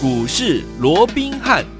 股市罗宾汉。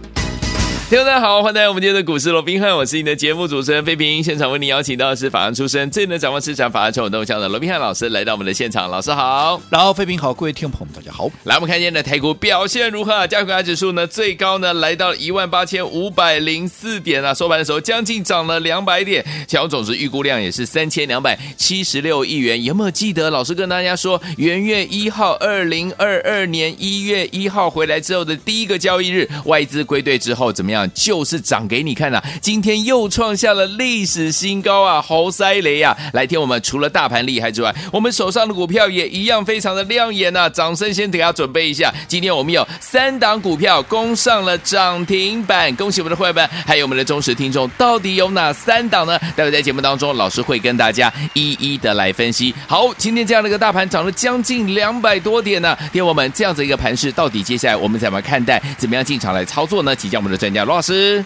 听众大家好，欢迎来到我们今天的股市罗宾汉，我是你的节目主持人费平。现场为您邀请到的是法案出身、最能掌握市场法案冲动向的罗宾汉老师来到我们的现场，老师好，然后费平好，各位听众朋友们大家好。来，我们看今天的台股表现如何？加权指数呢最高呢来到一万八千五百零四点啊，收盘的时候将近涨了两百点，成交总值预估量也是三千两百七十六亿元。有没有记得老师跟大家说，元月一号，二零二二年一月一号回来之后的第一个交易日，外资归队之后怎么样？就是涨。给你看呐、今天又创下了历史新高啊！猴塞雷呀、啊，来听我们除了大盘厉害之外，我们手上的股票也一样非常的亮眼呐、掌声先给大家准备一下，今天我们有三档股票攻上了涨停板，恭喜我们的会员们，还有我们的忠实听众，到底有哪三档呢？待会在节目当中，老师会跟大家一一的来分析。好，今天这样的一个大盘涨了将近两百多点呢、听我们这样子一个盘势，到底接下来我们怎么看待？怎么样进场来操作呢？请教我们的专家罗老师。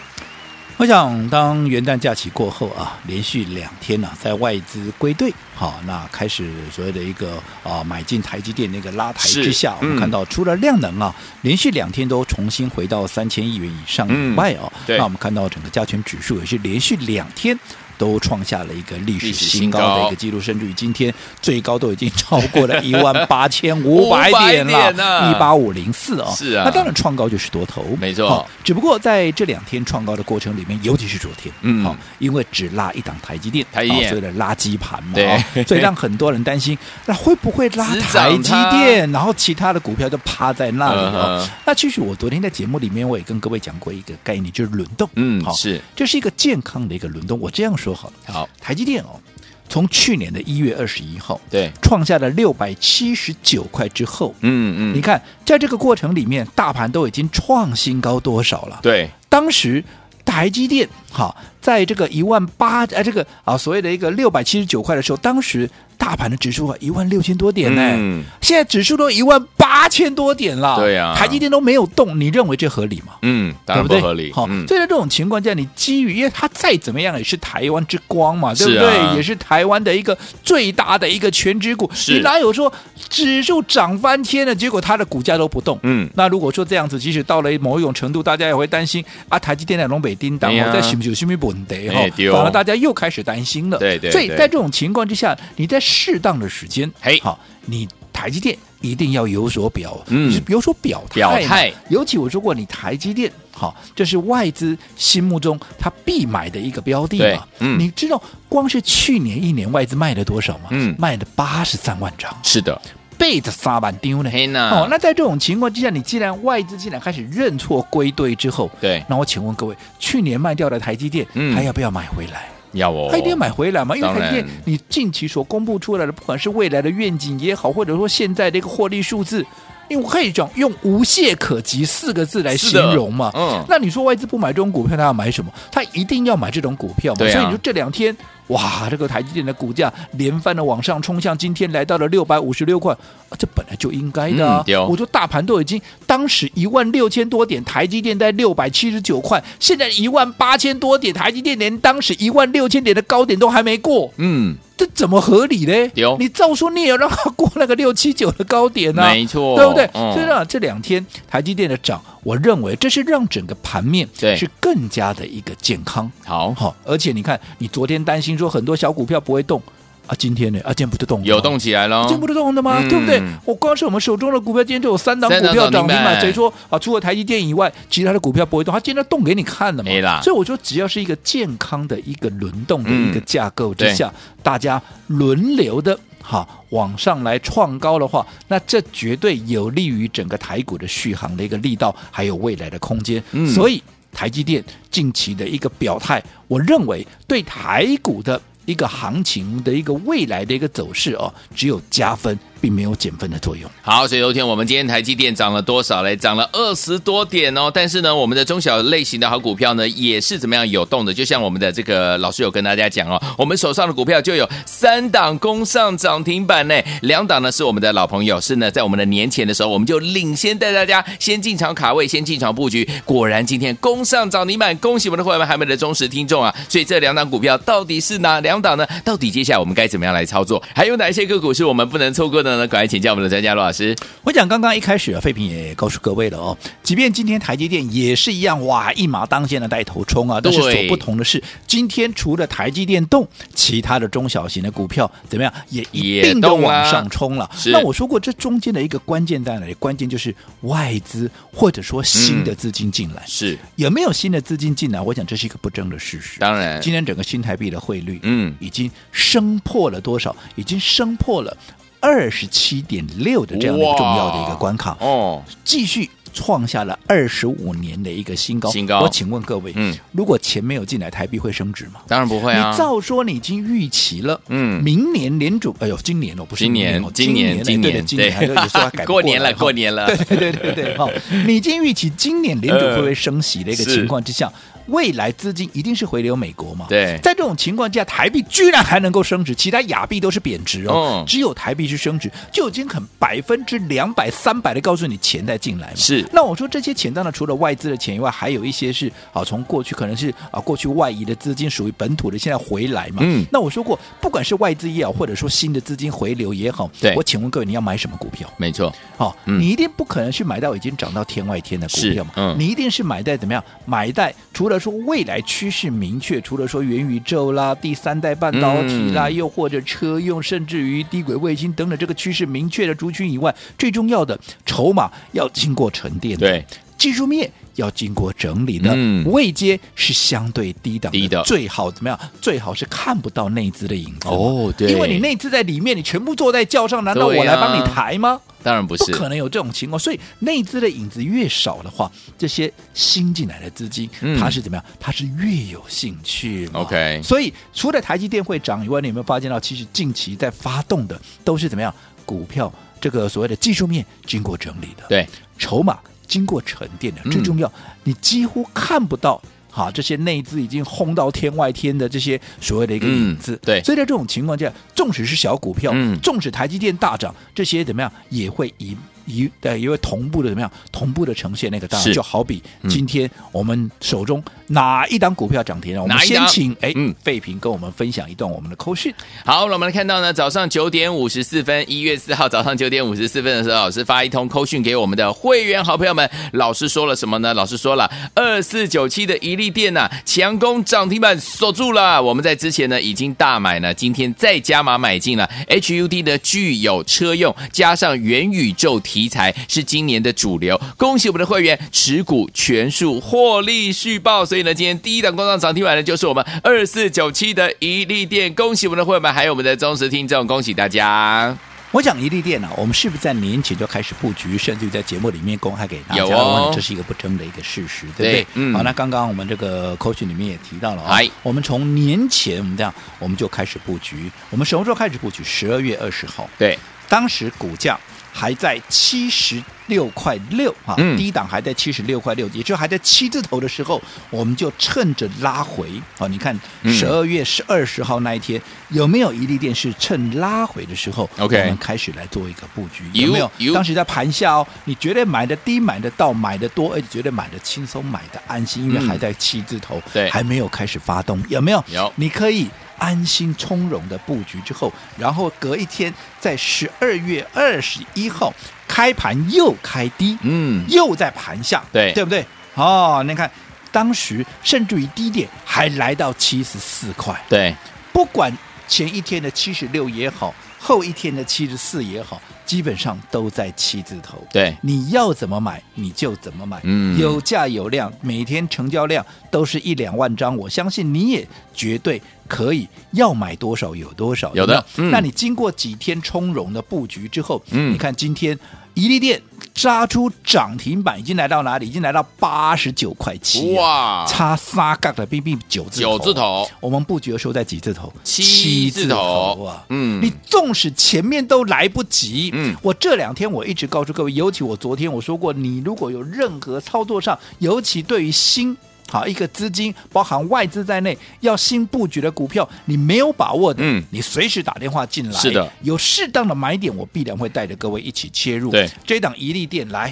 我想，当元旦假期过后啊，连续两天呢、啊，在外资归队，好，那开始所谓的一个啊买进台积电那个拉抬之下，嗯、我们看到除了量能啊，连续两天都重新回到三千亿元以上以外哦、嗯，那我们看到整个加权指数也是连续两天。都创下了一个历史新高的一个记录，甚至于今天最高都已经超过了 一万八千五百点了，一八五零四哦。是啊，那当然创高就是多头，没错。只不过在这两天创高的过程里面，尤其是昨天，嗯，好，因为只拉一档台积电，台积电所谓的垃圾盘嘛，对，所以让很多人担心，那会不会拉台积电，然后其他的股票就趴在那里哦。那其实我昨天在节目里面我也跟各位讲过一个概念，就是轮动，嗯，好，是，这是一个健康的一个轮动。我这样说。好，好，台积电哦，从去年的一月二十一号，对，创下了六百七十九块之后，嗯嗯，你看，在这个过程里面，大盘都已经创新高多少了？对，当时台积电好，在这个一万八，哎，这个啊，所谓的一个六百七十九块的时候，当时。大盘的指数啊，一万六千多点呢，嗯，现在指数都一万八千多点了，对呀，啊，台积电都没有动，你认为这合理吗？嗯，当然不合理。好，嗯，所以在这种情况下，你基于因为它再怎么样也是台湾之光嘛，对不对？啊，也是台湾的一个最大的一个全职股，你哪有说指数涨翻天了，结果它的股价都不动？嗯，那如果说这样子，即使到了某一种程度，大家也会担心啊，台积电在龙北叮当，我在什么什么问题？哈，反而大家又开始担心了。对对，所以在这种情况之下，你在适当的时间，嘿，好，你台积电一定要有所表，嗯，有所表态，表态。尤其我说过，你台积电，好，这是外资心目中他必买的一个标的嘛，嗯，你知道光是去年一年外资卖了多少吗？嗯，卖了八十三万张，是的，背着三万丢呢。哦，那在这种情况之下，你既然外资既然开始认错归队之后，对，那我请问各位，去年卖掉的台积电，嗯，还要不要买回来？要哦，他一定要买回来嘛，因为台积电你近期所公布出来的，不管是未来的愿景也好，或者说现在的一个获利数字，因为我可以讲用无懈可击四个字来形容嘛。嗯，那你说外资不买这种股票，他要买什么？他一定要买这种股票嘛。对啊，所以你说这两天。哇，这个台积电的股价连番的往上冲，向今天来到了六百五十六块，啊，这本来就应该的啊。嗯、我说大盘都已经当时一万六千多点，台积电在六百七十九块，现在一万八千多点，台积电连当时一万六千点的高点都还没过。嗯。这怎么合理呢？有你照说，你也要让它过那个六七九的高点呢、啊？没错，对不对？嗯、所以呢，这两天台积电的涨，我认为这是让整个盘面是更加的一个健康。好，好，而且你看，你昨天担心说很多小股票不会动。啊，今天呢？啊，今天不就动？有动起来了，今天不就动的吗？嗯、对不对？我光是我们手中的股票，今天就有三档股票涨停板。谁说啊？除了台积电以外，其他的股票不会动？它今天动给你看了嘛？没啦。所以我说，只要是一个健康的一个轮动的一个架构之下，嗯、大家轮流的哈往上来创高的话，那这绝对有利于整个台股的续航的一个力道，还有未来的空间。嗯、所以台积电近期的一个表态，我认为对台股的。一个行情的一个未来的一个走势哦，只有加分。并没有减分的作用。好，所以昨天我们今天台积电涨了多少嘞？涨了二十多点哦。但是呢，我们的中小类型的好股票呢，也是怎么样有动的？就像我们的这个老师有跟大家讲哦，我们手上的股票就有三档攻上涨停板呢，两档呢是我们的老朋友，是呢在我们的年前的时候，我们就领先带大家先进场卡位，先进场布局。果然今天攻上涨停板，恭喜我们的会员们，还没的忠实听众啊！所以这两档股票到底是哪两档呢？到底接下来我们该怎么样来操作？还有哪一些个股是我们不能错过的？呢？呢，赶快请教我们的专家罗老师。我讲刚刚一开始啊，废品也告诉各位了哦，即便今天台积电也是一样，哇，一马当先的带头冲啊，但是所不同的是，今天除了台积电动，其他的中小型的股票怎么样，也一并都往上冲了。那我说过，这中间的一个关键在哪里？关键就是外资或者说新的资金进来，嗯、是有没有新的资金进来？我讲这是一个不争的事实。当然，今天整个新台币的汇率，嗯，已经升破了多少？已经升破了。二十七点六的这样的一个重要的一个关卡哦，继续创下了二十五年的一个新高。新高。我请问各位，嗯，如果钱没有进来，台币会升值吗？当然不会啊。你照说你已经预期了，嗯，明年联储，哎呦，今年哦，不是今年，今年，今年，今年，还有说改过年了，过年了，对对对对对，哈，你已经预期今年联储会不会升息的一个情况之下。未来资金一定是回流美国嘛？对，在这种情况下，台币居然还能够升值，其他亚币都是贬值哦，嗯、只有台币是升值，就已经很百分之两百、三百的告诉你钱在进来嘛。是，那我说这些钱当然除了外资的钱以外，还有一些是啊，从过去可能是啊过去外移的资金属于本土的，现在回来嘛。嗯，那我说过，不管是外资也好，或者说新的资金回流也好，对，我请问各位，你要买什么股票？没错，好、哦，嗯、你一定不可能去买到已经涨到天外天的股票嘛。嗯，你一定是买在怎么样？买在除了说未来。趋势明确，除了说元宇宙啦、第三代半导体啦，嗯、又或者车用，甚至于低轨卫星等等，这个趋势明确的族群以外，最重要的筹码要经过沉淀的，对，技术面要经过整理的，嗯、位阶是相对低档的，低的最好怎么样？最好是看不到内资的影子哦，对，因为你内资在里面，你全部坐在轿上，难道我来帮你抬吗？当然不是，不可能有这种情况。所以内资的影子越少的话，这些新进来的资金，嗯、它是怎么样？它是越有兴趣。OK，所以除了台积电会涨以外，你有没有发现到，其实近期在发动的都是怎么样？股票这个所谓的技术面经过整理的，对，筹码经过沉淀的，最重要，嗯、你几乎看不到。好，这些内资已经轰到天外天的这些所谓的一个影子，嗯、对，所以在这种情况下，纵使是小股票，嗯、纵使台积电大涨，这些怎么样也会以。一呃，因为同步的怎么样？同步的呈现那个当然就好比今天我们手中哪一档股票涨停了？我们先请哎，嗯，费平跟我们分享一段我们的扣讯。好，那我们来看到呢，早上九点五十四分，一月四号早上九点五十四分的时候，老师发一通扣讯给我们的会员好朋友们。老师说了什么呢？老师说了，二四九七的一利电呐，强攻涨停板锁住了。我们在之前呢已经大买了，今天再加码买进了 HUD 的具有车用加上元宇宙。题材是今年的主流，恭喜我们的会员持股全数获利续报。所以呢，今天第一档攻上涨停板的就是我们二四九七的一利电，恭喜我们的会员们，还有我们的忠实听众，恭喜大家！我讲一利电呢，我们是不是在年前就开始布局，甚至于在节目里面公开给大家？这是一个不争的一个事实，对不对？嗯。好，那刚刚我们这个口讯里面也提到了啊，哎，我们从年前我们这样，我们就开始布局，我们什么时候开始布局？十二月二十号，对，当时股价。还在七十六块六啊，低档还在七十六块六，也就还在七字头的时候，我们就趁着拉回。啊，你看十二月十二十号那一天有没有一利电是趁拉回的时候，OK，我们开始来做一个布局，有没有？当时在盘下哦，你觉得买的低、买的到、买的多，而且觉得买的轻松、买的安心，因为还在七字头，对，还没有开始发动，有没有？有，你可以。安心从容的布局之后，然后隔一天，在十二月二十一号开盘又开低，嗯，又在盘下，对，对不对？哦，你看当时甚至于低点还来到七十四块，对，不管前一天的七十六也好，后一天的七十四也好。基本上都在七字头，对，你要怎么买你就怎么买，嗯，有价有量，每天成交量都是一两万张，我相信你也绝对可以要买多少有多少，有的。嗯，那你经过几天从容的布局之后，嗯，你看今天一利电。杀出涨停板，已经来到哪里？已经来到八十九块七，哇！差三杠的 B B 九字九字头。我们布局的时候在几字头？七字头啊！嗯，你纵使前面都来不及，嗯，我这两天我一直告诉各位，尤其我昨天我说过，你如果有任何操作上，尤其对于新。好，一个资金包含外资在内，要新布局的股票，你没有把握的，嗯，你随时打电话进来，是的，有适当的买点，我必然会带着各位一起切入。对，这档一利电来，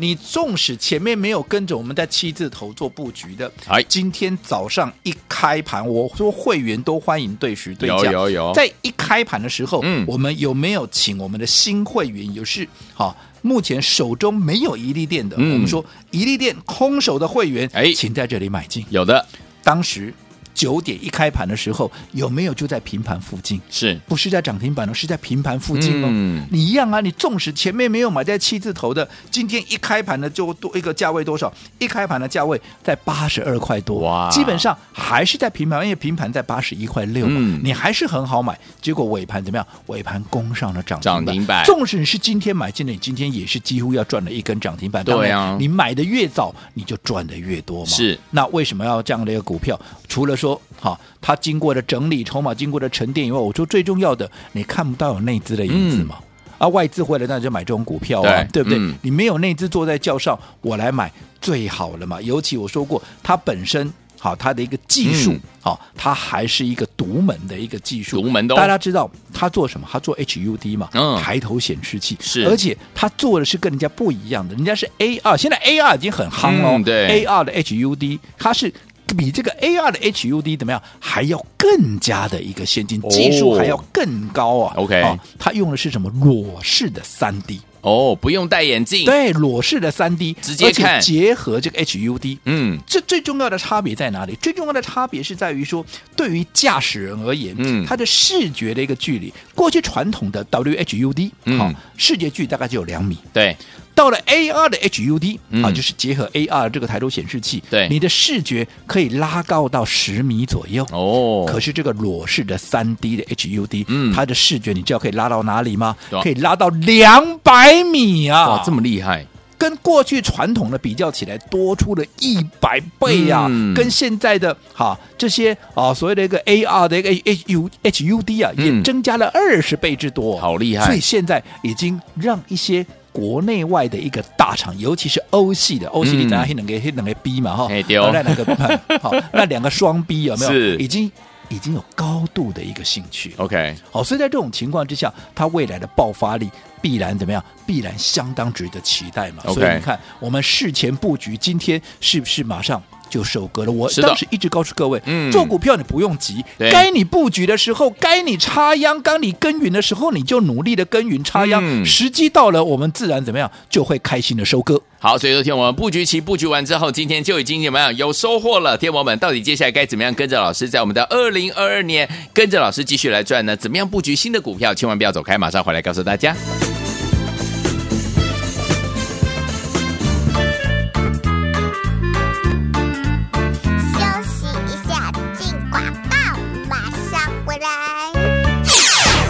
你纵使前面没有跟着我们在七字头做布局的，哎，今天早上一开盘，我说会员都欢迎对时对价，有有有，在一开盘的时候，嗯，我们有没有请我们的新会员，有是好？目前手中没有一利店的，嗯、我们说一利店空手的会员，哎，请在这里买进。有的，当时。九点一开盘的时候，有没有就在平盘附近？是不是在涨停板呢？是在平盘附近哦。嗯、你一样啊，你纵使前面没有买在七字头的，今天一开盘呢就多一个价位多少？一开盘的价位在八十二块多，哇，基本上还是在平盘，因为平盘在八十一块六嘛，嗯、你还是很好买。结果尾盘怎么样？尾盘攻上了涨停板。涨停板。纵使你是今天买进的，你今天也是几乎要赚了一根涨停板。对啊，你买的越早，你就赚的越多嘛。是。那为什么要这样的一个股票？除了说好，它经过了整理，筹码经过了沉淀以后，我说最重要的，你看不到有内资的影子嘛？嗯、啊，外资回来那就买这种股票啊，对，对不对？嗯、你没有内资坐在轿上，我来买最好了嘛。尤其我说过，它本身好，它的一个技术、嗯、好，它还是一个独门的一个技术。独门的，大家知道它做什么？它做 HUD 嘛，嗯，抬头显示器是，而且它做的是跟人家不一样的，人家是 AR，现在 AR 已经很夯了、嗯，对，AR 的 HUD 它是。比这个 AR 的 HUD 怎么样？还要更加的一个先进，技术还要更高啊。OK，哦，它用的是什么裸视的三 D 哦，不用戴眼镜，对，裸视的三 D 直接看，结合这个 HUD。嗯，这最重要的差别在哪里？最重要的差别是在于说，对于驾驶人而言，嗯，他的视觉的一个距离，过去传统的 WHUD，嗯，好，视觉距大概只有两米，对。到了 AR 的 HUD、嗯、啊，就是结合 AR 这个抬头显示器，对，你的视觉可以拉高到十米左右。哦。可是这个裸视的三 D 的 HUD，嗯，它的视觉你知道可以拉到哪里吗？可以拉到两百米啊！哇，这么厉害！跟过去传统的比较起来，多出了一百倍啊！嗯、跟现在的哈这些啊所谓的一个 AR 的一个 HU HUD 啊，也增加了二十倍之多，好厉害！所以现在已经让一些。国内外的一个大厂，尤其是欧系的，欧系你等下黑两个黑两个 B 嘛哈，那两个 好，那两个双 B 有没有？是已经已经有高度的一个兴趣。OK，好，所以在这种情况之下，它未来的爆发力必然怎么样？必然相当值得期待嘛。所以你看，我们事前布局，今天是不是马上？就收割了。我当时一直告诉各位，嗯，做股票你不用急，该你布局的时候，该你插秧，该你耕耘的时候，你就努力的耕耘插秧。嗯、时机到了，我们自然怎么样，就会开心的收割。好，所以昨天我们布局期布局完之后，今天就已经怎么样有收获了。天王们，到底接下来该怎么样跟着老师，在我们的二零二二年跟着老师继续来赚呢？怎么样布局新的股票？千万不要走开，马上回来告诉大家。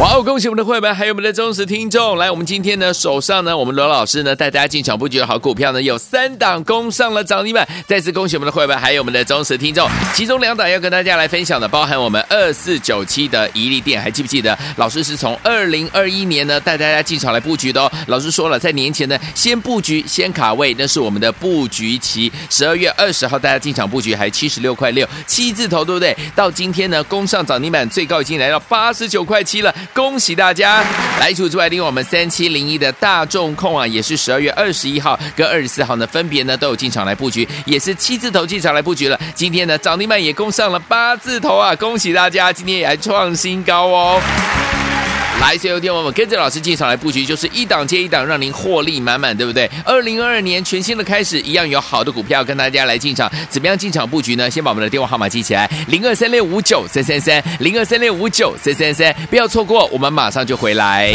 哇哦！恭喜我们的会员，还有我们的忠实听众。来，我们今天呢手上呢，我们罗老师呢带大家进场布局的好股票呢，有三档攻上了涨停板。再次恭喜我们的会员，还有我们的忠实听众。其中两档要跟大家来分享的，包含我们二四九七的怡利电，还记不记得？老师是从二零二一年呢带大家进场来布局的哦。老师说了，在年前呢先布局先卡位，那是我们的布局期。十二月二十号大家进场布局还七十六块六，七字头对不对？到今天呢攻上涨停板，最高已经来到八十九块七了。恭喜大家！来除此之外，另外我们三七零一的大众控啊，也是十二月二十一号跟二十四号呢，分别呢都有进场来布局，也是七字头进场来布局了。今天呢涨停板也攻上了八字头啊！恭喜大家，今天也还创新高哦。来，所有听我们跟着老师进场来布局，就是一档接一档，让您获利满满，对不对？二零二二年全新的开始，一样有好的股票跟大家来进场。怎么样进场布局呢？先把我们的电话号码记起来：零二三六五九三三三，零二三六五九三三三，不要错过，我们马上就回来。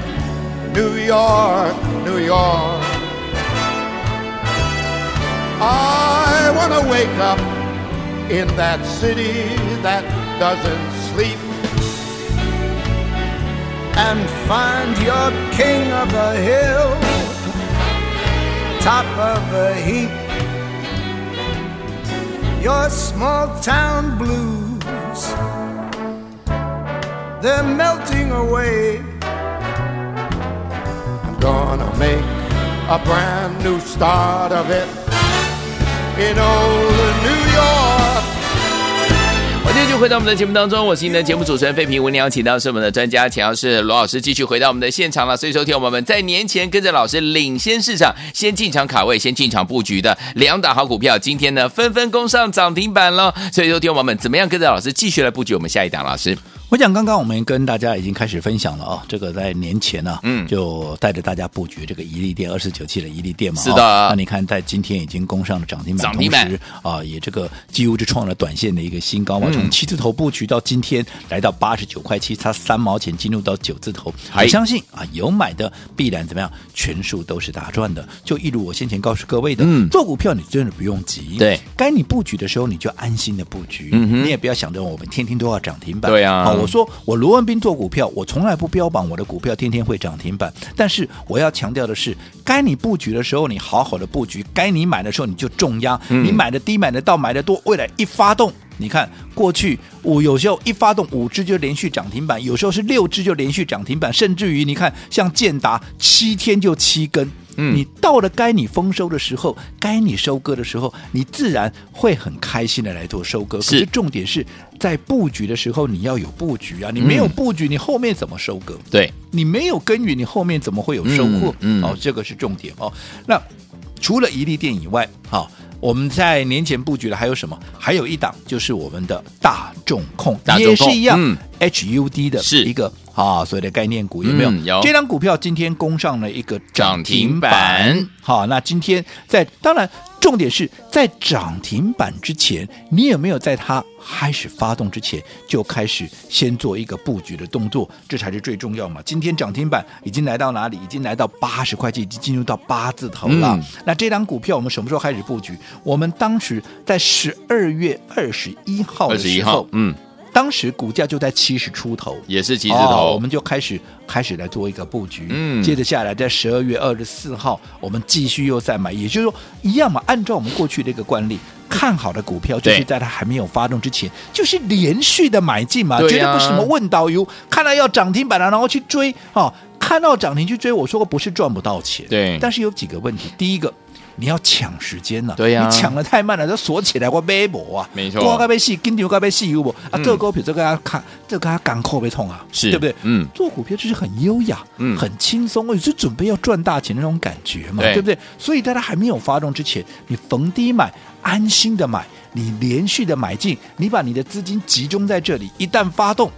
New York, New York. I wanna wake up in that city that doesn't sleep and find your king of the hill, top of the heap. Your small town blues, they're melting away. Gonna make a brand new start of it in old New York. 今天就回到我们的节目当中，我是您的节目主持人费平。为您邀请到是我们的专家，请到是罗老师，继续回到我们的现场了。所以，说，听我们在年前跟着老师领先市场，先进场卡位，先进场布局的两档好股票，今天呢纷纷攻上涨停板了。所以，说，听我们怎么样跟着老师继续来布局我们下一档？老师。我讲刚刚我们跟大家已经开始分享了啊、哦，这个在年前呢、啊，嗯，就带着大家布局这个一利电二四九七的一利电嘛，是的。那你看在今天已经攻上了涨停板，涨停板。啊，也这个几乎就创了短线的一个新高嘛，从七字头布局到今天来到八十九块七，差三毛钱进入到九字头，我相信啊，有买的必然怎么样，全数都是大赚的。就一如我先前告诉各位的，嗯，做股票你真的不用急，对，该你布局的时候你就安心的布局，嗯哼，你也不要想着我们天天都要涨停板，对啊，好，我说我罗文斌做股票，我从来不标榜我的股票天天会涨停板，但是我要强调的是，该你布局的时候，你好好的布局；该你买的时候，你就重压。嗯、你买的低，买的到，买的多，未来一发动，你看过去五有时候一发动五只就连续涨停板，有时候是六只就连续涨停板，甚至于你看像建达七天就七根。嗯，你到了该你丰收的时候，该你收割的时候，你自然会很开心的来做收割。是可是重点是在布局的时候，你要有布局啊！你没有布局，你后面怎么收割？对，你没有耕耘，你后面怎么会有收获？嗯，嗯哦，这个是重点哦。那除了一利电以外，好、哦，我们在年前布局的还有什么？还有一档就是我们的大众控，大众控也是一样、嗯、，HUD 的是一个。啊，所谓的概念股有没有？嗯、有。这张股票今天攻上了一个涨停板。涨停板好，那今天在当然重点是在涨停板之前，你有没有在它开始发动之前就开始先做一个布局的动作？这才是最重要嘛。今天涨停板已经来到哪里？已经来到八十块钱，已经进入到八字头了。嗯、那这张股票我们什么时候开始布局？我们当时在十二月二十一号的时候，嗯。当时股价就在七十出头，也是七字头，哦，我们就开始开始来做一个布局。嗯，接着下来，在十二月二十四号，我们继续又再买，也就是说一样嘛。按照我们过去的一个惯例，看好的股票就是在它还没有发动之前，就是连续的买进嘛，绝对不是什么问导游看到要涨停板了，然后去追啊，看到涨停去追。我说过不是赚不到钱，对，但是有几个问题，第一个。你要抢时间了，对呀、啊，你抢的太慢了，就锁起来我背不啊，没错，挂该被戏，跟牛该被戏有不啊？这个股票这个要看，这个要港口被痛啊，是对不对？嗯，做股票就是很优雅，嗯，很轻松，也是准备要赚大钱那种感觉嘛，对，对不对？所以在它还没有发动之前，你逢低买，安心的买，你连续的买进，你把你的资金集中在这里，一旦发动。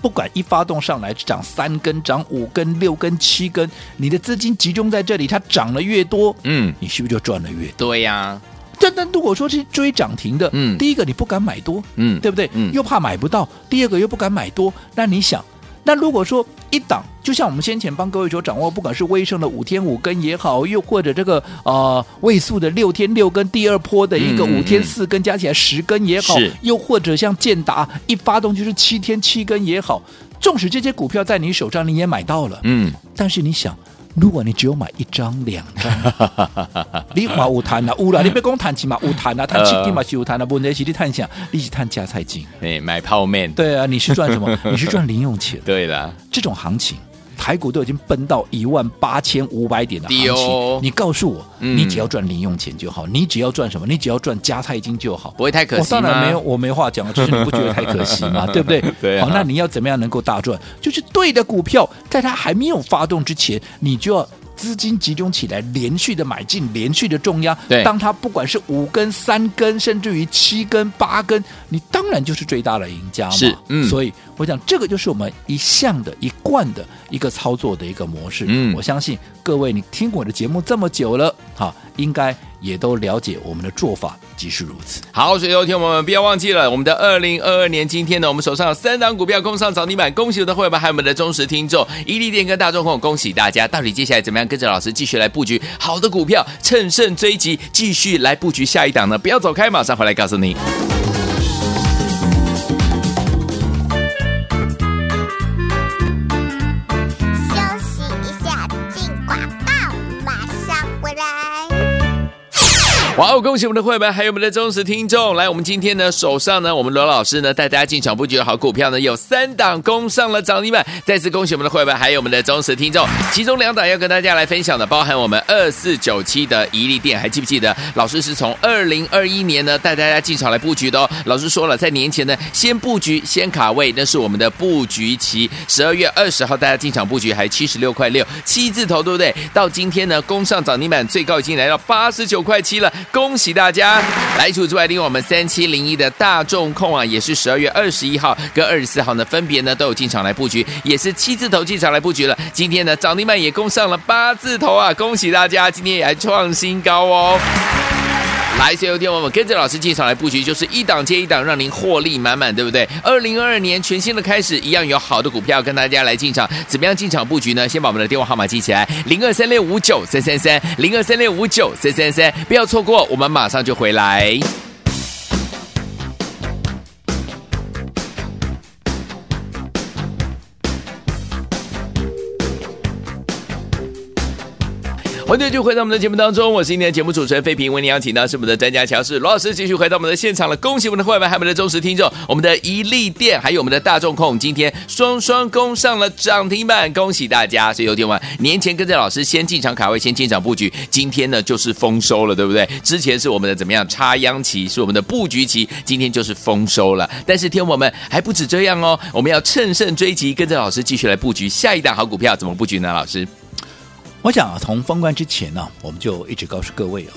不管一发动上来涨三根、涨五根、六根、七根，你的资金集中在这里，它涨得越多，嗯，你是不是就赚得越多？对呀、啊。但但如果说是追涨停的，嗯，第一个你不敢买多，嗯，对不对？嗯，又怕买不到，第二个又不敢买多，那你想？那如果说一档，就像我们先前帮各位所掌握，不管是威盛的五天五根也好，又或者这个呃位数的六天六根，第二波的一个五天四根加起来十根也好，是又或者像建达一发动就是七天七根也好，纵使这些股票在你手上你也买到了，嗯，但是你想。如果你只有买一张两张，你话有谈啊，有啦，你别讲谈钱嘛，有谈啊，谈七天嘛是有谈啊，问题是你谈啥？你是谈加菜金，哎，买泡面，对啊，你是赚什么？你是赚零用钱，对啦，这种行情。台股都已经奔到一万八千五百点的行情，哦、你告诉我，嗯、你只要赚零用钱就好，你只要赚什么？你只要赚加菜金就好，不会太可惜吗？我当然没有，我没话讲，就是你不觉得太可惜吗？对不对？对、啊。好，那你要怎么样能够大赚？就是对的股票，在它还没有发动之前，你就要资金集中起来，连续的买进，连续的重压。对。当它不管是五根、三根，甚至于七根、八根，你当然就是最大的赢家嘛。是。嗯。所以。我想这个就是我们一向的、一贯的一个操作的一个模式。嗯，我相信各位你听我的节目这么久了，哈，应该也都了解我们的做法即是如此。好，所以有听我们不要忘记了，我们的二零二二年今天呢，我们手上有三档股票攻上涨停板，恭喜我的会员们，还有我们的忠实听众，伊利店跟大众控，恭喜大家！到底接下来怎么样跟着老师继续来布局好的股票，乘胜追击，继续来布局下一档呢？不要走开，马上回来告诉你。哇哦！恭喜我们的会员，还有我们的忠实听众。来，我们今天呢，手上呢，我们罗老师呢带大家进场布局的好股票呢，有三档攻上了涨停板。再次恭喜我们的会员，还有我们的忠实听众。其中两档要跟大家来分享的，包含我们二四九七的怡利电，还记不记得？老师是从二零二一年呢带大家进场来布局的哦。老师说了，在年前呢，先布局，先卡位，那是我们的布局期。十二月二十号大家进场布局，还七十六块六，七字头，对不对？到今天呢，攻上涨停板，最高已经来到八十九块七了。恭喜大家！来除此之外，另外我们三七零一的大众控啊，也是十二月二十一号跟二十四号呢，分别呢都有进场来布局，也是七字头进场来布局了。今天呢涨停板也攻上了八字头啊！恭喜大家，今天也还创新高哦。来，所有听我们跟着老师进场来布局，就是一档接一档，让您获利满满，对不对？二零二二年全新的开始，一样有好的股票跟大家来进场。怎么样进场布局呢？先把我们的电话号码记起来：零二三六五九三三三，零二三六五九三三三，不要错过，我们马上就回来。欢迎继续回到我们的节目当中，我是今天的节目主持人费平，为您邀请到是我们的专家乔士罗老师，继续回到我们的现场了。恭喜我们的会员，还有我们的忠实听众，我们的一利电，还有我们的大众控，今天双双攻上了涨停板，恭喜大家！所以有天晚年前跟着老师先进场卡位，先进场布局，今天呢就是丰收了，对不对？之前是我们的怎么样插秧期，是我们的布局期，今天就是丰收了。但是天我们还不止这样哦，我们要乘胜追击，跟着老师继续来布局下一档好股票，怎么布局呢？老师？我想啊，从封关之前呢，我们就一直告诉各位哦，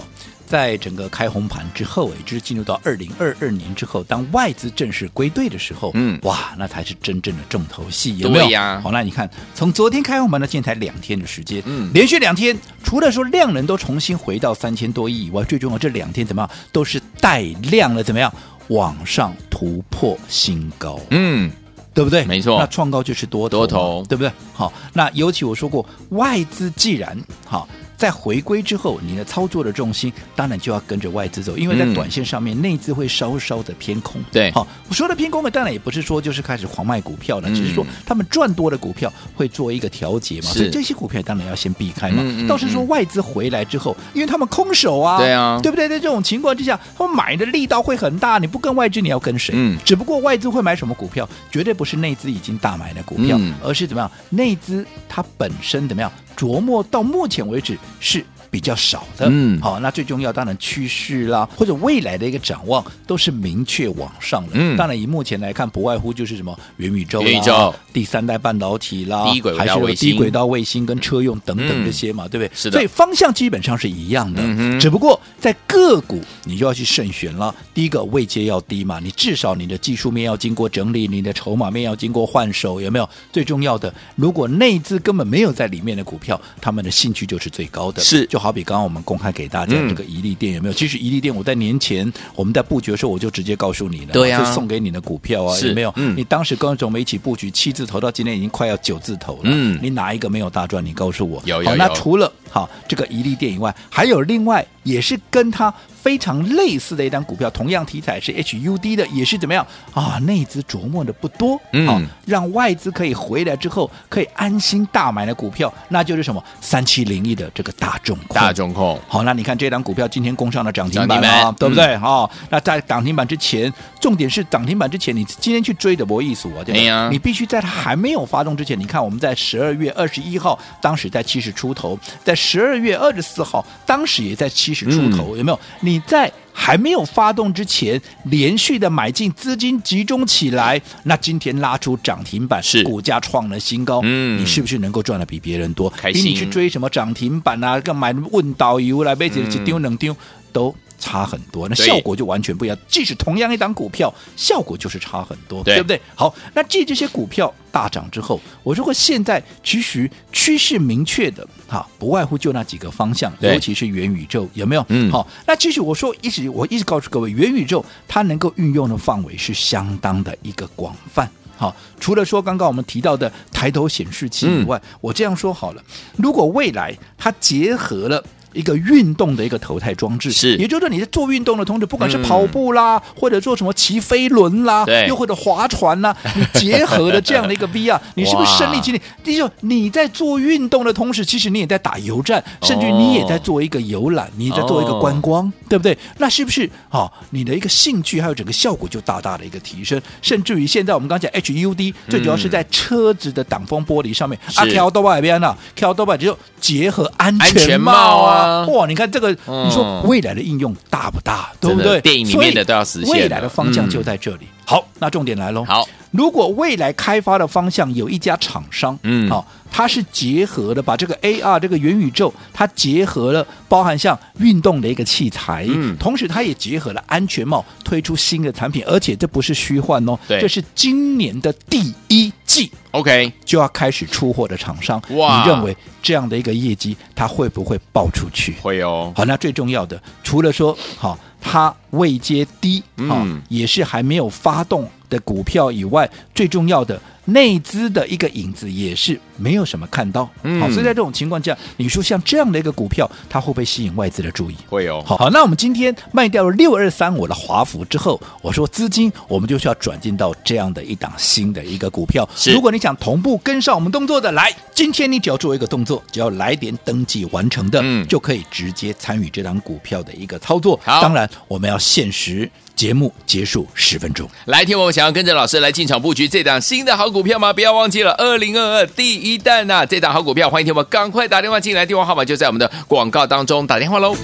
在整个开红盘之后，也就是进入到二零二二年之后，当外资正式归队的时候，嗯，哇，那才是真正的重头戏，有没有？呀。好，那你看，从昨天开红盘到现在才两天的时间，嗯，连续两天，除了说量能都重新回到三千多亿以外，最重要这两天怎么样，都是带量了，怎么样，往上突破新高，嗯。对不对？没错，那创高就是多头，多头，对不对？好，那尤其我说过，外资既然好。在回归之后，你的操作的重心当然就要跟着外资走，因为在短线上面，内资会稍稍的偏空。对，好，我说的偏空呢，当然也不是说就是开始狂卖股票了，只是说他们赚多的股票会做一个调节嘛，所以这些股票当然要先避开嘛。倒是说外资回来之后，因为他们空手啊，对啊，对不对？在这种情况之下，他们买的力道会很大，你不跟外资，你要跟谁？嗯，只不过外资会买什么股票，绝对不是内资已经大买的股票，而是怎么样？内资它本身怎么样？琢磨到目前为止是比较少的，嗯，好，那最重要当然趋势啦，或者未来的一个展望都是明确往上的，嗯，当然以目前来看，不外乎就是什么元宇宙啦、元宇宙、第三代半导体啦，还是低轨道卫星跟车用等等这些嘛，嗯、对不对？是的，所以方向基本上是一样的，嗯、只不过在个股你就要去慎选了。第一个位阶要低嘛，你至少你的技术面要经过整理，你的筹码面要经过换手，有没有？最重要的，如果内资根本没有在里面的股票，他们的兴趣就是最高的，是。就。好比刚刚我们公开给大家这个宜利电有没有？其实宜利电我在年前我们在布局的时候，我就直接告诉你了，对呀，是送给你的股票啊，有没有？你当时跟着我们一起布局七字头，到今天已经快要九字头了，嗯，你哪一个没有大赚？你告诉我。有有。那除了好这个宜利电以外，还有另外也是跟它。非常类似的一档股票，同样题材是 HUD 的，也是怎么样啊？内资琢磨的不多，嗯，啊、让外资可以回来之后可以安心大买的股票，那就是什么三七零一的这个大众控。大众控，好，那你看这档股票今天攻上了涨停板啊，对不对？好、嗯，那在涨停板之前，重点是涨停板之前，你今天去追的没意思啊，对吧？啊、你必须在它还没有发动之前，你看我们在十二月二十一号，当时在七十出头，在十二月二十四号，当时也在七十出头，嗯、有没有？你你在还没有发动之前，连续的买进，资金集中起来，那今天拉出涨停板，是股价创了新高，嗯，你是不是能够赚的比别人多？开心比你去追什么涨停板啊，干买问导游来，被子去丢能丢都。差很多，那效果就完全不一样。即使同样一档股票，效果就是差很多，对，对不对？好，那继这些股票大涨之后，我如果现在其实趋势明确的，哈，不外乎就那几个方向，尤其是元宇宙，有没有？嗯，好，那其实我说一直我一直告诉各位，元宇宙它能够运用的范围是相当的一个广泛。好，除了说刚刚我们提到的抬头显示器以外，嗯、我这样说好了，如果未来它结合了。一个运动的一个头戴装置，是，也就是说你在做运动的同时，不管是跑步啦，嗯、或者做什么骑飞轮啦，对，又或者划船啦，你结合的这样的一个 VR，你是不是身临其境？第一你在做运动的同时，其实你也在打游战，甚至你也在做一个游览，你在做一个观光，哦、对不对？那是不是好、哦？你的一个兴趣还有整个效果就大大的一个提升，甚至于现在我们刚讲 HUD，最主要是在车子的挡风玻璃上面，啊，调到外边啊，跳多巴就结合安全帽啊。哇，你看这个，你说未来的应用大不大？嗯、对不对？电影里面的都要实现。未来的方向就在这里。嗯、好，那重点来喽。好，如果未来开发的方向有一家厂商，嗯，好，它是结合了把这个 AR 这个元宇宙，它结合了包含像运动的一个器材，嗯，同时它也结合了安全帽，推出新的产品，而且这不是虚幻哦，对，这是今年的第一季。OK，就要开始出货的厂商，哇，你认为这样的一个业绩，它会不会爆出去？会哦。好，那最重要的，除了说好，它位阶低，嗯，也是还没有发动的股票以外，最重要的。内资的一个影子也是没有什么看到，嗯，好，所以在这种情况下，你说像这样的一个股票，它会不会吸引外资的注意？会有、哦。好，好，那我们今天卖掉了六二三五的华孚之后，我说资金我们就需要转进到这样的一档新的一个股票。是，如果你想同步跟上我们动作的，来，今天你只要做一个动作，只要来点登记完成的，嗯，就可以直接参与这档股票的一个操作。好，当然我们要限时。节目结束十分钟，来听我们想要跟着老师来进场布局这档新的好股票吗？不要忘记了，二零二二第一弹呐、啊！这档好股票，欢迎听我们赶快打电话进来，电话号码就在我们的广告当中，打电话喽。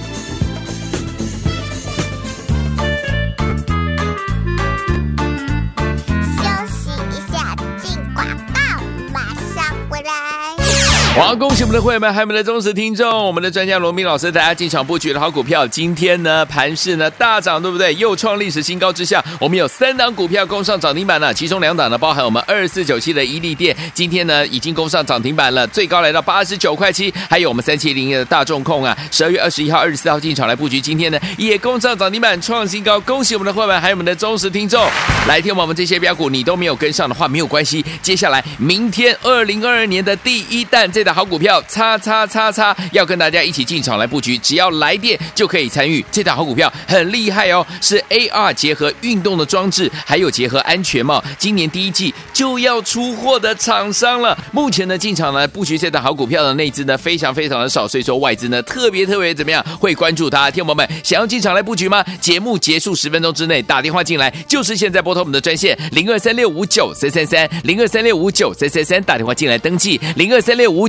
好，恭喜我们的会员们，还有我们的忠实听众，我们的专家罗明老师，大家进场布局的好股票，今天呢盘势呢大涨，对不对？又创历史新高之下，我们有三档股票攻上涨停板了，其中两档呢包含我们二四九七的伊利电，今天呢已经攻上涨停板了，最高来到八十九块七，还有我们三七零一的大众控啊，十二月二十一号、二十四号进场来布局，今天呢也攻上涨停板，创新高，恭喜我们的会员，还有我们的忠实听众，来听我们这些标股，你都没有跟上的话没有关系，接下来明天二零二二年的第一弹这档。好股票，叉叉叉叉，要跟大家一起进场来布局，只要来电就可以参与。这档好股票很厉害哦，是 AR 结合运动的装置，还有结合安全帽，今年第一季就要出货的厂商了。目前呢，进场来布局这档好股票的内资呢，非常非常的少，所以说外资呢特别特别怎么样会关注它。听友们想要进场来布局吗？节目结束十分钟之内打电话进来，就是现在拨通我们的专线零二三六五九三三三零二三六五九三三三打电话进来登记零二三六五